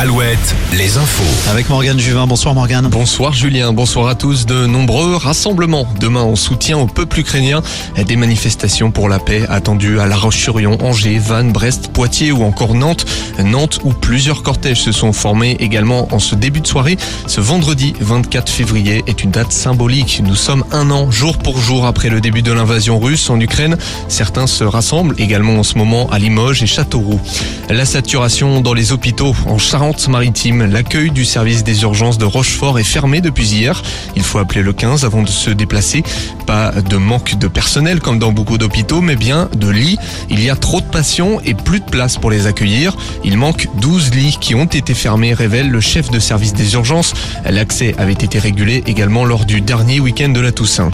Alouette, les infos. Avec Morgane Juvin. Bonsoir Morgane. Bonsoir Julien, bonsoir à tous. De nombreux rassemblements demain en soutien au peuple ukrainien. Des manifestations pour la paix attendues à La Roche-sur-Yon, Angers, Vannes, Brest, Poitiers ou encore Nantes. Nantes où plusieurs cortèges se sont formés également en ce début de soirée. Ce vendredi 24 février est une date symbolique. Nous sommes un an jour pour jour après le début de l'invasion russe en Ukraine. Certains se rassemblent également en ce moment à Limoges et Châteauroux. La saturation dans les hôpitaux en Charente-Maritime. L'accueil du service des urgences de Rochefort est fermé depuis hier. Il faut appeler le 15 avant de se déplacer. Pas de manque de personnel comme dans beaucoup d'hôpitaux, mais bien de lits. Il y a trop de patients et plus de place pour les accueillir. Il manque 12 lits qui ont été fermés, révèle le chef de service des urgences. L'accès avait été régulé également lors du dernier week-end de la Toussaint.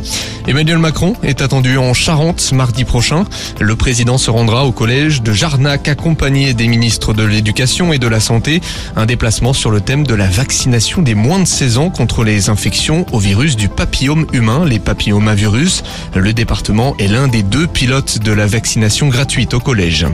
Emmanuel Macron est attendu en Charente mardi prochain. Le président se rendra au collège de Jarnac accompagné des ministres de l'Éducation et de la Santé. Un déplacement sur le thème de la vaccination des moins de 16 ans contre les infections au virus du papillome humain, les papillomavirus. Le département est l'un des deux pilotes de la vaccination gratuite au collège.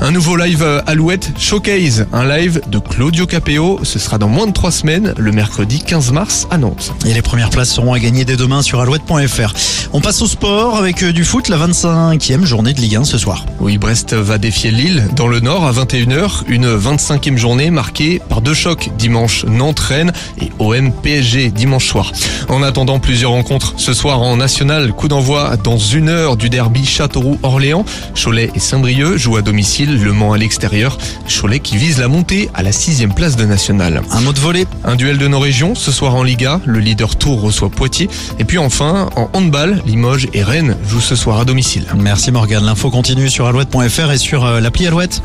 Un nouveau live Alouette Showcase, un live de Claudio Capeo. Ce sera dans moins de trois semaines, le mercredi 15 mars à Nantes. Et les premières places seront à gagner dès demain sur alouette.fr. On passe au sport avec euh, du foot, la 25e journée de Ligue 1 ce soir. Oui, Brest va défier Lille dans le Nord à 21h. Une 25e journée marquée par deux chocs dimanche Nantes-Rennes et OM PSG dimanche soir. En attendant plusieurs rencontres ce soir en national, coup d'envoi dans une heure du derby Châteauroux-Orléans. Cholet et Saint-Brieuc jouent à domicile, Le Mans à l'extérieur. Cholet qui vise la montée à la sixième place de national. Un mot de volée. Un duel de nos régions ce soir en Liga. Le leader Tour reçoit Poitiers. Et puis enfin, en handball, Limoges et Rennes jouent ce soir à domicile. Merci Morgane. L'info continue sur alouette.fr et sur euh, l'appli Alouette.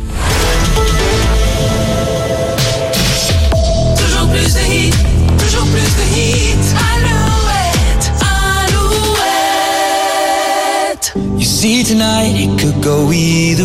You see tonight it could go either